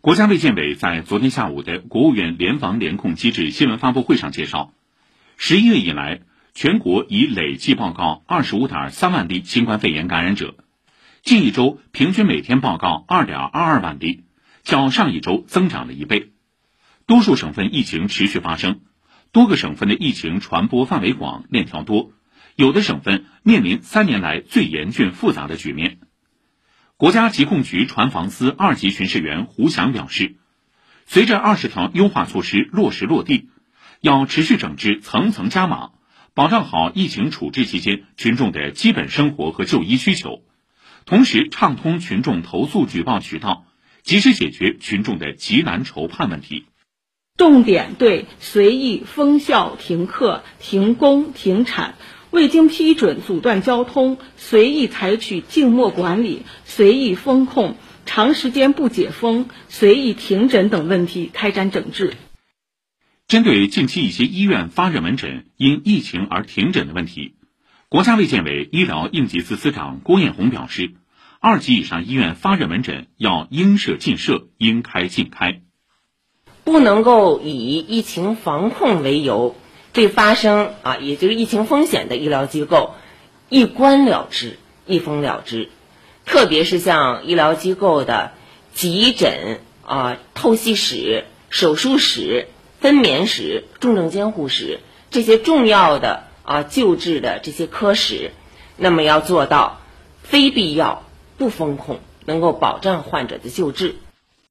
国家卫健委在昨天下午的国务院联防联控机制新闻发布会上介绍，十一月以来，全国已累计报告二十五点三万例新冠肺炎感染者，近一周平均每天报告二点二二万例，较上一周增长了一倍。多数省份疫情持续发生，多个省份的疫情传播范围广、链条多，有的省份面临三年来最严峻复杂的局面。国家疾控局传防司二级巡视员胡翔表示，随着二十条优化措施落实落地，要持续整治层层加码，保障好疫情处置期间群众的基本生活和就医需求，同时畅通群众投诉举报渠道，及时解决群众的急难愁盼问题。重点对随意封校、停课、停工、停产。未经批准阻断交通、随意采取静默管理、随意封控、长时间不解封、随意停诊等问题开展整治。针对近期一些医院发热门诊因疫情而停诊的问题，国家卫健委医疗应急司司长郭艳红表示，二级以上医院发热门诊要应设尽设、应开尽开，不能够以疫情防控为由。对发生啊，也就是疫情风险的医疗机构，一关了之，一封了之。特别是像医疗机构的急诊啊、透析室、手术室、分娩室、重症监护室这些重要的啊救治的这些科室，那么要做到非必要不封控，能够保障患者的救治。